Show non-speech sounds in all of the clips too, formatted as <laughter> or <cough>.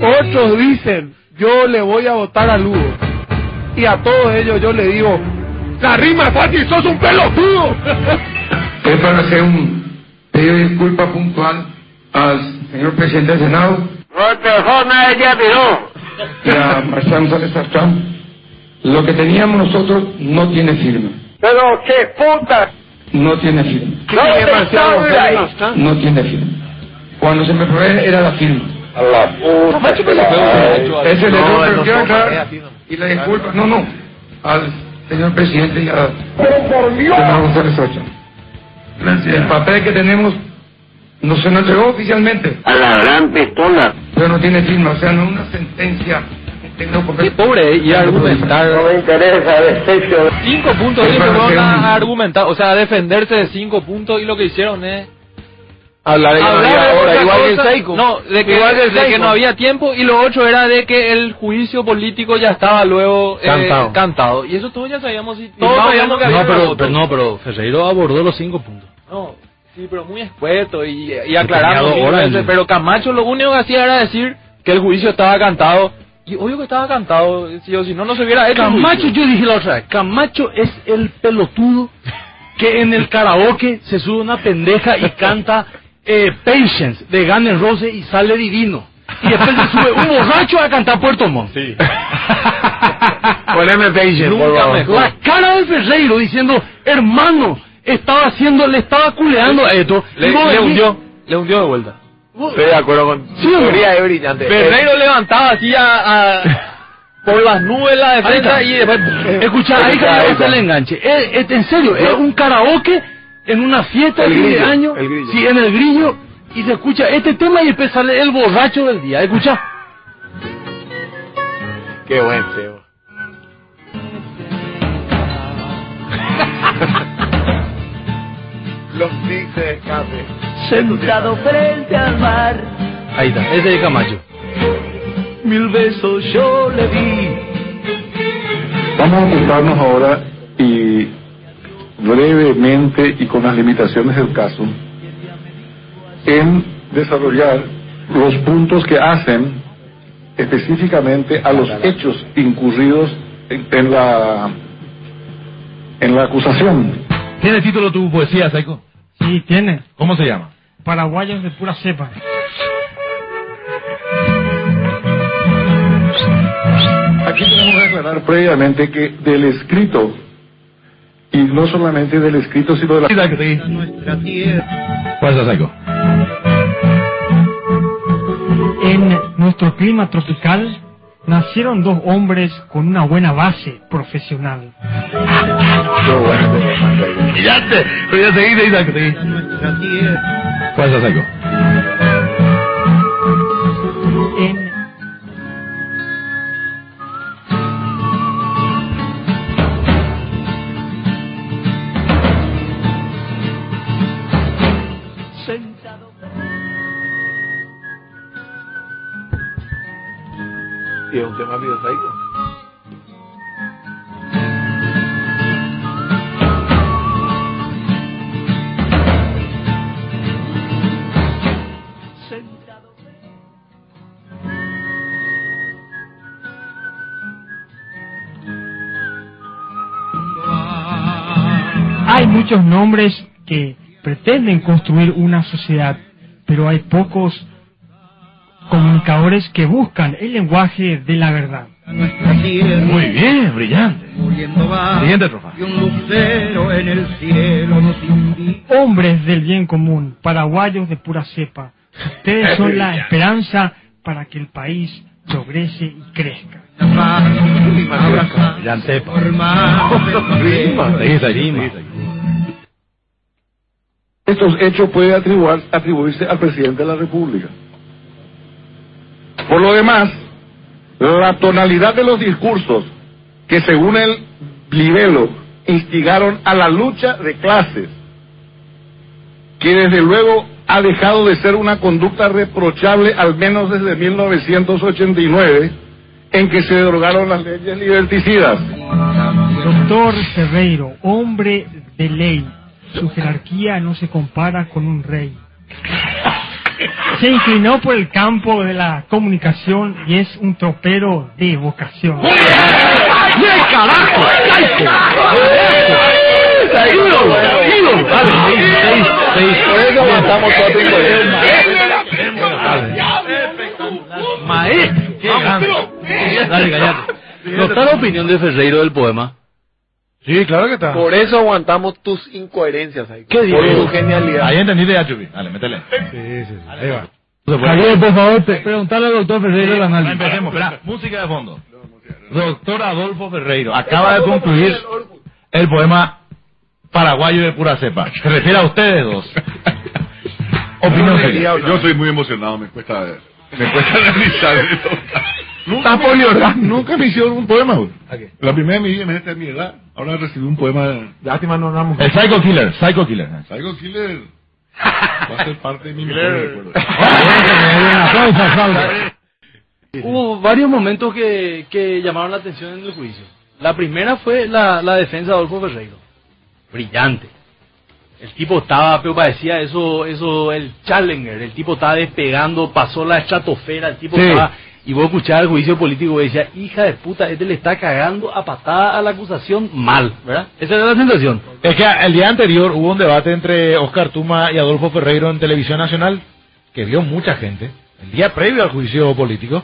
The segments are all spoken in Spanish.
Otros dicen, yo le voy a votar a Lugo. Y a todos ellos yo le digo, la rima es fácil, sos un pelotudo. <laughs> Es para hacer un pedido de disculpa puntual al señor presidente del Senado No y a Marcelo González Artrán. Lo que teníamos nosotros no tiene firma. Pero qué puta. No tiene firma. ¿Dónde está ahí? No tiene firma. Cuando se me fue era la firma. A la puta. Ese le dio, pero quiero aclarar y la disculpa, no, no, al señor presidente y a señor González Ocha. El papel que tenemos no se nos entregó oficialmente, A la gran pistola. pero no tiene firma, o sea, no es una sentencia. Papel. pobre, y argumentar. No me interesa, desecho. Cinco puntos y un- a argumentar, o sea, a defenderse de cinco puntos y lo que hicieron es Hablar de hablar igual que el. No, de que, Igual que el de que no había tiempo y lo otro era de que el juicio político ya estaba luego eh, Cantado. cantado. Y eso todos ya sabíamos, y todos más o sabíamos que menos- había no, pero- pero no, pero Ferreiro abordó los cinco puntos. No, sí, pero muy escueto y, y aclarando ¿no? Pero Camacho lo único que hacía era decir que el juicio estaba cantado. Y obvio que estaba cantado, si, o si no, no se hubiera hecho Camacho, yo dije la otra vez, Camacho es el pelotudo que en el karaoke se sube una pendeja y canta eh, Patience de Guns N' Roses y sale divino. Y después se sube un borracho a cantar Puerto Montt. Sí. <laughs> Poneme patience, por Nunca favor. mejor. La cara de Ferreiro diciendo, hermano, estaba haciendo, le estaba culeando a esto. Le, Y hundió, le hundió de vuelta. Estoy de acuerdo con Sí, es brillante. Ferreiro levantaba así a, a- <laughs> por las nubes la defensa y después... Escucha, ahí que le está. el enganche. Es, es- en serio, es un karaoke en una fiesta de El de grillo, año. el grillo. Sí, en el grillo. Y se escucha este tema y sale el borracho del día. Escucha. Qué buen Sebo. <laughs> Los tics de escape. Sentado frente al mar, Ahí está, ese es Camacho. mil besos yo le di. Vamos a ocuparnos ahora y brevemente y con las limitaciones del caso en desarrollar los puntos que hacen específicamente a los hechos incurridos en, en la en la acusación. ¿Tiene título tu poesía, Saiko? Sí, tiene. ¿Cómo se llama? Paraguayos de pura cepa. Aquí tenemos que aclarar previamente que del escrito y no solamente del escrito sino de la Nuestra tierra. ¿Cuál es Saiko? En nuestro clima tropical nacieron dos hombres con una buena base profesional. Brillante. Brillante, Sentado. Y es un tema sentado. Hay muchos nombres que pretenden construir una sociedad, pero hay pocos comunicadores que buscan el lenguaje de la verdad. Muy bien, brillante. Nos invita. Hombres del bien común, paraguayos de pura cepa, ustedes son la esperanza para que el país progrese y crezca. Brillante. <laughs> Estos hechos pueden atribuir- atribuirse al presidente de la República. Por lo demás, la tonalidad de los discursos que según el Libelo instigaron a la lucha de clases, que desde luego ha dejado de ser una conducta reprochable al menos desde 1989, en que se derogaron las leyes liberticidas. Doctor Ferreiro, hombre de ley, su jerarquía no se compara con un rey. Se inclinó por el campo de la comunicación y es un tropero de vocación. carajo! Maestro. Dale, cállate. ¿No está la opinión de Ferreiro del poema? Sí, claro que está. Por eso aguantamos tus incoherencias ahí. ¿Qué Por dices? tu genialidad. Ahí entendiste ya, Chupi. Dale, métele. Sí, sí, sí. Ahí va. Javier, por favor, pre- preguntale al doctor Ferreiro el análisis. Empecemos, espera. Música de fondo. Doctor Adolfo Ferreiro acaba de concluir el poema paraguayo de pura cepa. Se refiere a ustedes dos. Opinión. Yo estoy muy emocionado, me cuesta, me cuesta <laughs> analizar Nunca me hicieron un poema, güey. La primera vez en mi vida, imagínate a mi edad, ahora recibí un poema. Lástima no. El Psycho Killer, Psycho Killer. Psycho Killer va a ser parte de mi recuerdo. <laughs> Hubo varios momentos que, que llamaron la atención en el juicio. La primera fue la, la defensa de Adolfo Ferreiro. Brillante. El tipo estaba, pero parecía eso, eso, el Challenger. El tipo estaba despegando, pasó la estratosfera, el tipo Sí. estaba... Y vos escuchabas el juicio político y decía, hija de puta, este le está cagando a patada a la acusación mal, ¿verdad? Esa era la sensación. Es que el día anterior hubo un debate entre Oscar Tuma y Adolfo Ferreiro en Televisión Nacional que vio mucha gente, el día previo al juicio político,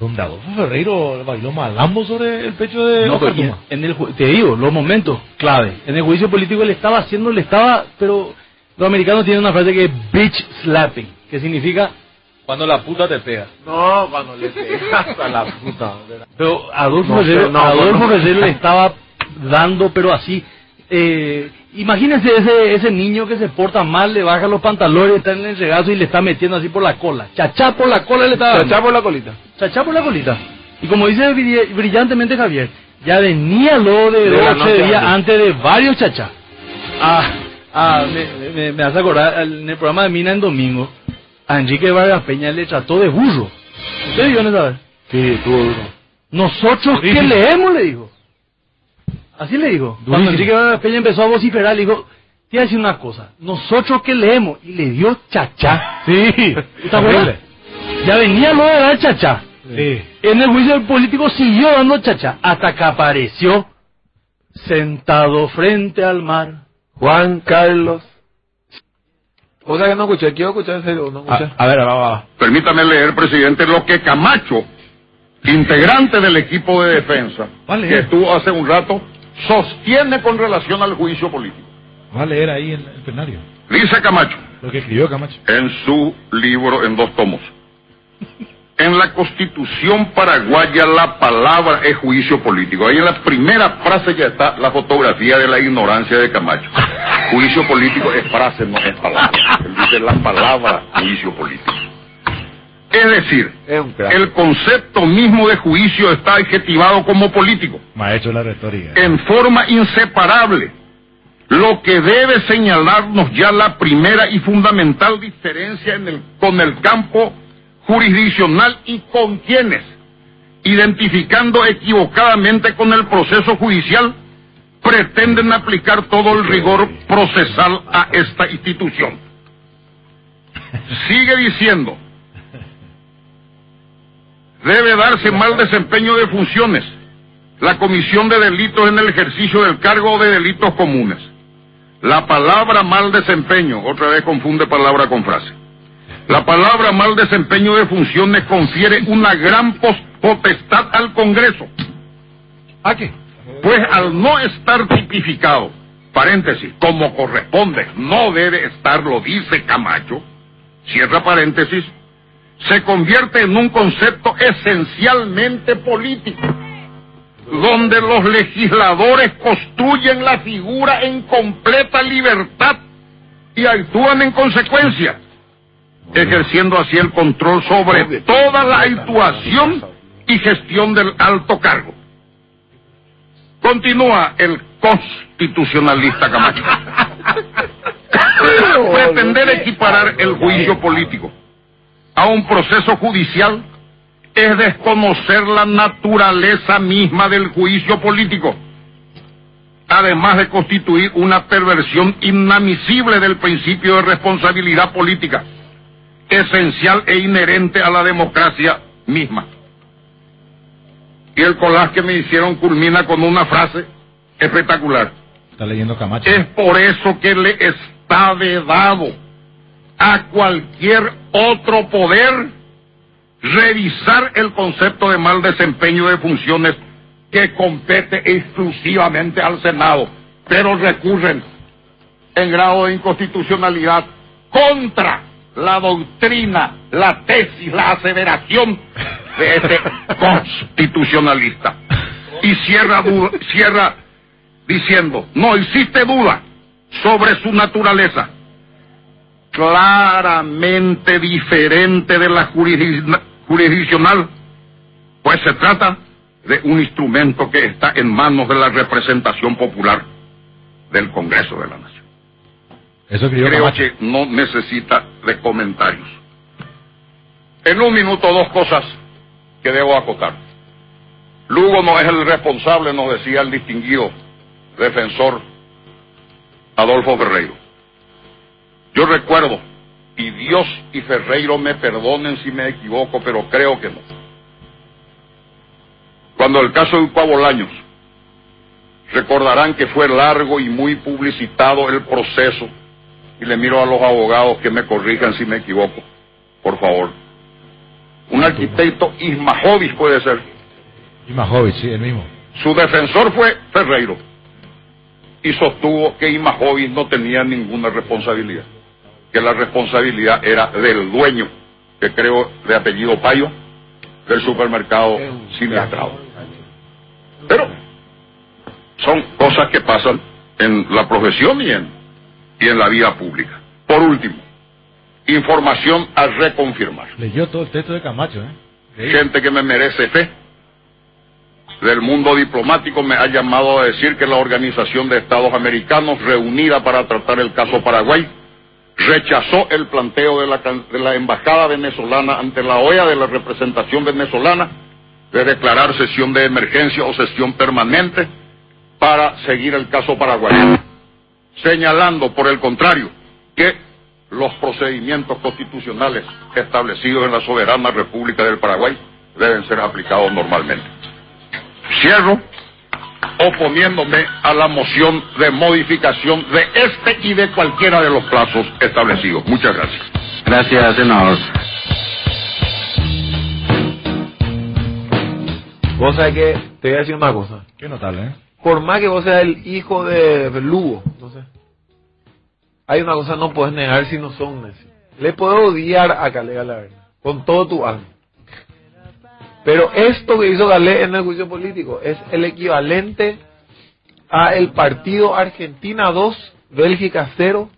donde Adolfo Ferreiro bailó malambo sobre el pecho de No, Oscar Tuma. en el, te digo, los momentos clave. En el juicio político le estaba haciendo, le estaba, pero los americanos tienen una frase que es bitch slapping, que significa Cuando la puta te pega. No, cuando le pegas a la puta. Pero Adolfo No Adolfo no. Le estaba dando, pero así. Eh, imagínense ese, ese niño que se porta mal, le baja los pantalones, está en el regazo y le está metiendo así por la cola. Chachá por la cola le estaba dando. Chachá por la colita. Chachá por la colita. Y como dice bri- brillantemente Javier, ya venía lo de, De la ocho noche días antes. antes de varios chachá. Ah, ah, me, me, me hace acordar, en el programa de Mina en domingo, a Enrique Vargas Peña le trató de burro. ¿Usted vio esa vez? Sí, estuvo duro. Nosotros que leemos, le dijo. Así le dijo. Cuando Enrique Vargas Peña empezó a vociferar, le dijo, te voy a decir una cosa, nosotros que leemos, y le dio chachá. Sí, ¿Te acuerdas? Ya venía lo de dar chachá. Sí. En el juicio político siguió dando chachá, hasta que apareció sentado frente al mar. Juan Carlos. O sea que no escuché, quiero escuchar ese, no escuché. A, a ver, va, va. Permítame leer, presidente, lo que Camacho, integrante del equipo de defensa, Vale. que estuvo hace un rato, sostiene con relación al juicio político. Va a leer ahí en el plenario. Dice Camacho, Lo que escribió Camacho. en su libro en dos tomos. En la constitución paraguaya la palabra es juicio político. Ahí en la primera frase ya está la fotografía de la ignorancia de Camacho. Juicio político es frase, no es palabra. Él dice la palabra juicio político. Es decir, Es el concepto mismo de juicio está adjetivado como político Maestro de la retórica. en forma inseparable, lo que debe señalarnos ya la primera y fundamental diferencia en el- con el campo jurisdiccional y con quienes, identificando equivocadamente con el proceso judicial, pretenden aplicar todo el rigor procesal a esta institución. Sigue diciendo, debe darse mal desempeño de funciones, la comisión de delitos en el ejercicio del cargo de delitos comunes. La palabra mal desempeño, otra vez confunde palabra con frase. La palabra mal desempeño de funciones confiere una gran potestad al Congreso. ¿A qué? Pues al no estar tipificado, paréntesis, como corresponde, no debe estarlo, dice Camacho, cierra paréntesis, se convierte en un concepto esencialmente político, donde los legisladores construyen la figura en completa libertad y actúan en consecuencia, ejerciendo así el control sobre toda la actuación y gestión del alto cargo. Continúa el constitucionalista Camacho. Pretender equiparar el juicio político a un proceso judicial es desconocer la naturaleza misma del juicio político, además de constituir una perversión inadmisible del principio de responsabilidad política, esencial e inherente a la democracia misma. Y el collage que me hicieron culmina con una frase espectacular. Está leyendo Camacho. Es por eso que le está vedado a cualquier otro poder revisar el concepto de mal desempeño de funciones que compete exclusivamente al Senado, pero recurren en grado de inconstitucionalidad contra la doctrina, la tesis, la aseveración de este <laughs> constitucionalista. Y cierra, cierra diciendo, no existe duda sobre su naturaleza, claramente diferente de la jurisdiccional, pues se trata de un instrumento que está en manos de la representación popular del Congreso de la Nación. Eso Creo que no necesita de comentarios. En un minuto dos cosas que debo acotar. Lugo no es el responsable, nos decía el distinguido defensor Adolfo Ferreiro. Yo recuerdo, y Dios y Ferreiro me perdonen si me equivoco, pero creo que no. Cuando el caso de Upa Bolaños, recordarán que fue largo y muy publicitado el proceso, y le miro a los abogados que me corrijan si me equivoco, por favor. Un arquitecto Ismajovic puede ser. Ismajovic, sí, el mismo. Su defensor fue Ferreiro y sostuvo que Imajovic no tenía ninguna responsabilidad, que la responsabilidad era del dueño, que creo de apellido Payo, del supermercado sinistrado. Pero son cosas que pasan en la profesión y en, y en la vida pública. Por último, información a reconfirmar. Leyó todo el texto de Camacho, ¿eh? Gente que me merece fe del mundo diplomático me ha llamado a decir que la Organización de Estados Americanos, reunida para tratar el caso Paraguay, rechazó el planteo de la, de la Embajada venezolana ante la OEA de la representación venezolana de declarar sesión de emergencia o sesión permanente para seguir el caso Paraguay, señalando, por el contrario, que los procedimientos constitucionales establecidos en la soberana República del Paraguay deben ser aplicados normalmente. Cierro oponiéndome a la moción de modificación de este y de cualquiera de los plazos establecidos. Muchas gracias. Gracias, senador. Vos sabés que te voy a decir una cosa. Qué notable, ¿eh? Por más que vos seas el hijo de Lugo. Hay una cosa no puedes negar si no son. Le puedo odiar a Calega la verdad, con todo tu alma. Pero esto que hizo Galé en el juicio político es el equivalente a el partido Argentina 2, Bélgica 0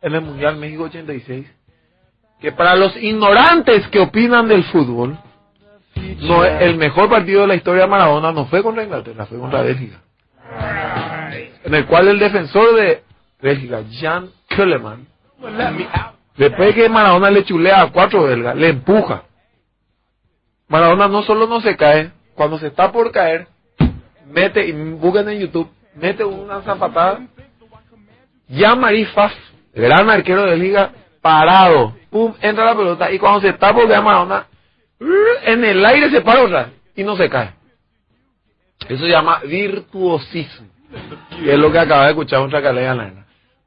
en el Mundial México 86. Que para los ignorantes que opinan del fútbol, no el mejor partido de la historia de Maradona no fue contra Inglaterra, fue contra Bélgica. En el cual el defensor de Bélgica, Jan Keuleman, después de que Maradona le chulea a cuatro belgas, le empuja Maradona no solo no se cae, cuando se está por caer, mete, y busquen en YouTube, mete una zapatada. Ya Marifaz, gran arquero de liga, parado, pum, entra la pelota, y cuando se está por caer Maradona, <laughs> en el aire se para otra y no se cae. Eso se llama virtuosismo. Y es lo que acaba de escuchar calera nena.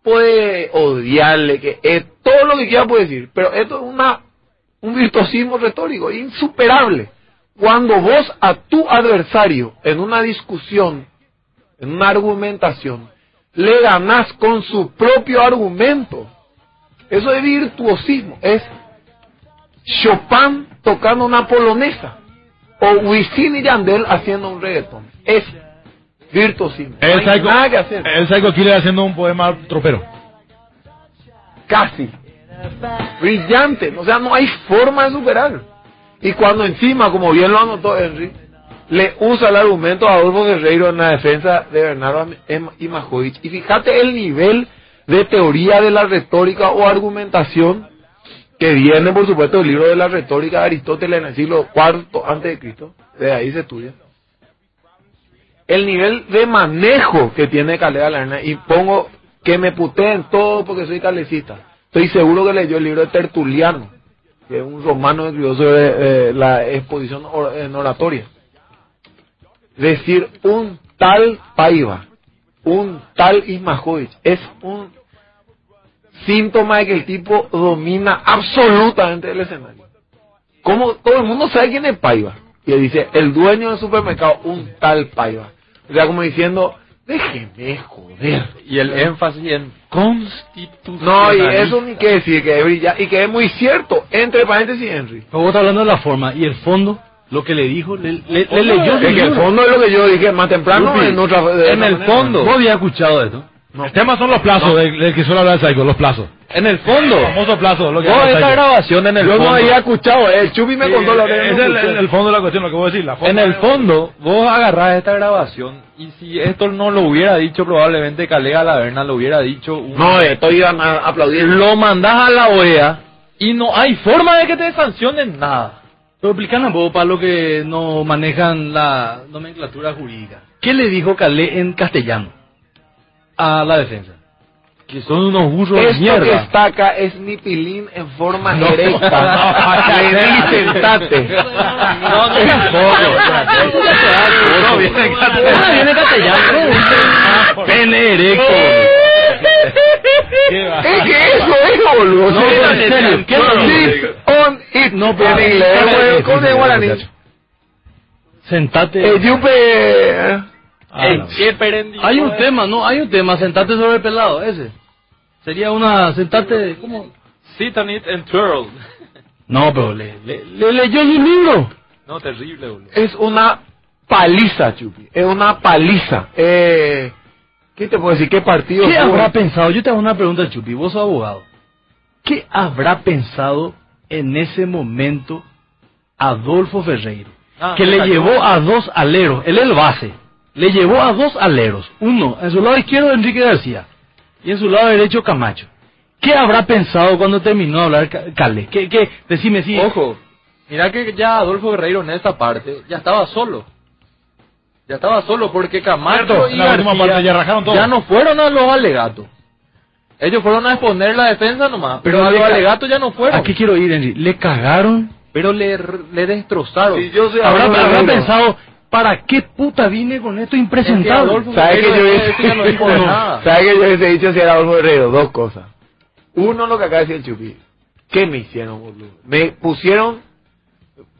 Puede odiarle, que es todo lo que quiera puede decir, pero esto es una un virtuosismo retórico insuperable. Cuando vos a tu adversario en una discusión, en una argumentación, le ganás con su propio argumento. Eso es virtuosismo. Es Chopin tocando una polonesa. O Wisin y Yandel haciendo un reggaetón. Es virtuosismo. El no hay Psycho, nada que hacer. el Psycho Killer haciendo un poema tropero. Casi. Brillante. O sea, no hay forma de superar. Y cuando encima, como bien lo anotó Henry, le usa el argumento a Adolfo Guerreiro en la defensa de Bernardo Em- Imajovic. Y fíjate el nivel de teoría de la retórica o argumentación que viene, por supuesto, del libro de la retórica de Aristóteles en el siglo IV antes de Cristo. De ahí se estudia. El nivel de manejo que tiene Calea Lerna, y pongo que me puteen todo porque soy calecista. Estoy seguro que leyó el libro de Tertuliano, que es un romano escribió sobre eh, la exposición en oratoria. Decir un tal Paiva, un tal Ismajovic, es un síntoma de que el tipo domina absolutamente el escenario. Como todo el mundo sabe quién es Paiva. Y dice, el dueño del supermercado, un tal Paiva. O sea, como diciendo, déjeme joder. Y el énfasis en constitución. No, y eso ni que decir, que es brillante, y que es muy cierto. Entre paréntesis, Henry. Pero vos estás hablando de la forma y el fondo, lo que le dijo, le, le- le leyó. Es que el fondo es lo que yo dije más temprano. Yupi, en otra, en el manera. fondo. ¿Vos habías escuchado esto? El tema son los plazos del, del que suele hablar Saigo, los plazos. En el fondo. El famoso plazo, lo que Vos habla esta grabación en el Yo fondo. no había escuchado, el Chupi me Sí, contó la es el, el- el fondo de la cuestión, lo que voy a decir. La forma En el fondo, vos agarrás esta grabación y si esto no lo hubiera dicho, probablemente Calega Laverna lo hubiera dicho. un- No, esto iban a aplaudir. Lo mandás a la OEA y no hay forma de que te sancionen nada. Pero explican vos para los que no manejan la nomenclatura jurídica. ¿Qué le dijo Calé en castellano a la defensa? Que son unos burros de Esto que mierda. está acá es mi pilín en forma No. erecta. Le di sentate. No, no, tampoco. No, viene en castellano. Ah, viene en castellano. Pene erecto. ¿Qué va? Es que eso es, boludo. No, en serio, ¿qué no, on it. No, pero- en inglés, güey, ¿cómo se llama la niña? Sentate. Eh, yupe. Ah, Ey, qué Hay un tema, ¿no? Hay un tema. Sentate sobre el pelado, ese. Sería una... Sentate... ¿Cómo? Sit on it and twirl. <laughs> No, pero le, le, le leyó su libro. No, terrible, boludo. Es una paliza, Chupi. Es una paliza. Eh, ¿Qué te puedo decir? ¿Qué partido? ¿Qué habrá pensado? Yo te hago una pregunta, Chupi. Vos sos abogado. ¿Qué habrá pensado en ese momento Adolfo Ferreiro? Ah, que le llevó a dos aleros. Él es el base. Le llevó a dos aleros. Uno, en su lado izquierdo, Enrique García. Y en su lado derecho, Camacho. ¿Qué habrá pensado cuando terminó de hablar Ca- Calé? ¿Qué, qué? Decime si... Ojo, mira que ya Adolfo Guerreiro en esta parte ya estaba solo. Ya estaba solo porque Camacho Cierto, y García parte ya rajaron todo. ya no fueron a los alegatos. Ellos fueron a exponer la defensa nomás, pero Pero a los alegatos ya no fueron. ¿A qué quiero ir, Henry? Le cagaron. Pero le, le destrozaron. Si yo Habrá, pensado, ¿para qué puta vine con esto Es que impresentable? ¿Sabes que yo hubiese no. <laughs> ¿Sabes que yo hubiese dicho si era Adolfo Guerrero? Dos cosas. Uno, lo que acaba de decir el Chupi. ¿Qué me hicieron, boludo? Me pusieron,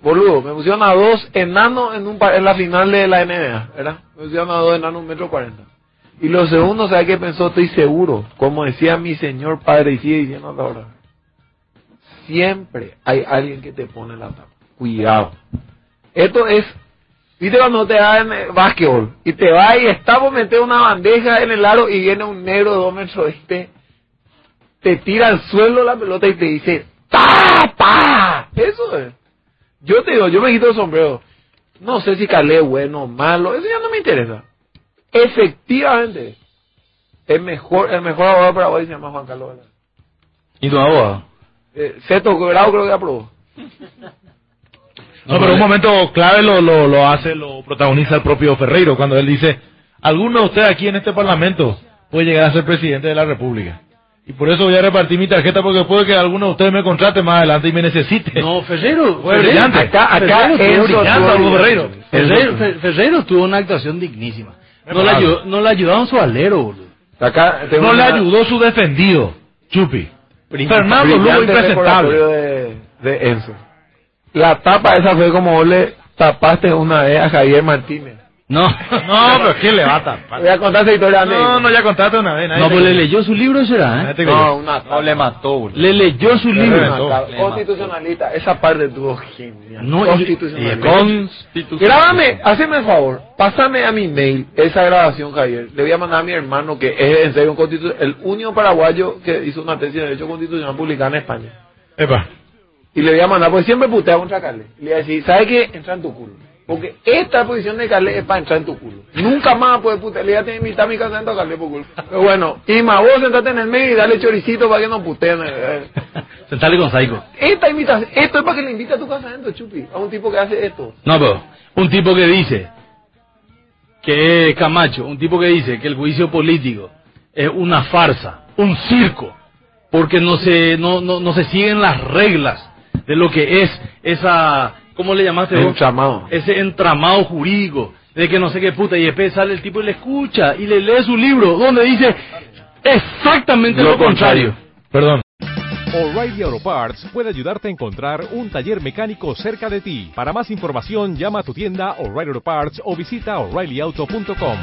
boludo, me pusieron a dos enanos en, un, en la final de la NBA, ¿verdad? Me pusieron a dos enanos un metro cuarenta. Y lo segundo, ¿sabes qué pensó? Estoy seguro. Como decía mi señor padre y sigue diciendo hasta ahora. Siempre hay alguien que te pone la tapa. Cuidado. Esto es ¿Viste cuando te dan eh, básquetbol? Y te va y está por meter una bandeja en el aro y viene un negro de dos metros y te, tira al suelo la pelota y te dice ¡Tapa! Eso es. Yo te digo, yo me quito el sombrero. No sé si calé bueno o malo, eso ya no me interesa. Efectivamente, el mejor, el mejor abogado para hoy se llama Juan Carlos Velasco. ¿Y tu abogado? Eh, Seto creo que aprobó. No, pero un momento clave lo, lo, lo hace, lo protagoniza el propio Ferreiro cuando él dice, alguno de ustedes aquí en este parlamento puede llegar a ser presidente de la República. Y por eso voy a repartir mi tarjeta porque puede que alguno de ustedes me contrate más adelante y me necesite. No, Ferreiro. Fue Ferreiro- brillante. Acá- acá Ferreiro estuvo brillante, Ferreiro. Ferreiro, Fer- Ferreiro tuvo una actuación dignísima. No le, ayudó, no le ayudaron su alero, boludo. Acá tengo No le ayudó su defendido, Chupi. Fernando Lugo impresentable. de, de Enzo. La tapa esa fue como vos le tapaste una vez a Javier Martínez. No. <laughs> No, pero ¿quién le va a tapar? Voy a contar esa historia. No, no, ya contaste una vez. nadie No, pues le leyó su libro, será, ¿eh? No, una tapa. No le mató. Le leyó su Le libro. Constitucionalista, esa parte estuvo genial. No, y- Constitucionalista. Grábame, hazme el favor, pásame a mi mail esa grabación, Javier. Le voy a mandar a mi hermano, que es en serio un el único paraguayo que hizo una tesis de Derecho Constitucional publicada en España. Epa. Y le voy a mandar, pues siempre putea contra Calé. Y le voy a decir, ¿sabe qué? Entra en tu culo. Porque esta posición de Calé es para entrar en tu culo. Nunca más puede putear. Le voy a tener a mi casamiento a Calé por culo. Pero bueno, y más vos sentate en el medio y dale choricito para que no puteen. eh. <laughs> Sentale con Saico. Esta invitación, esto es para que le invite a tu casamiento, Chupi. A un tipo que hace esto. No, pero un tipo que dice que es Camacho, un tipo que dice que el juicio político es una farsa, un circo, porque no se, no, no, no se siguen las reglas de lo que es esa, ¿cómo le llamaste vos? Entramado. Ese entramado jurídico, de que no sé qué puta, y después sale el tipo y le escucha y le lee su libro, donde dice exactamente lo, contrario. Perdón. O'Reilly Auto Parts puede ayudarte a encontrar un taller mecánico cerca de ti. Para más información, llama a tu tienda O'Reilly Auto Parts o visita oreillyauto.com.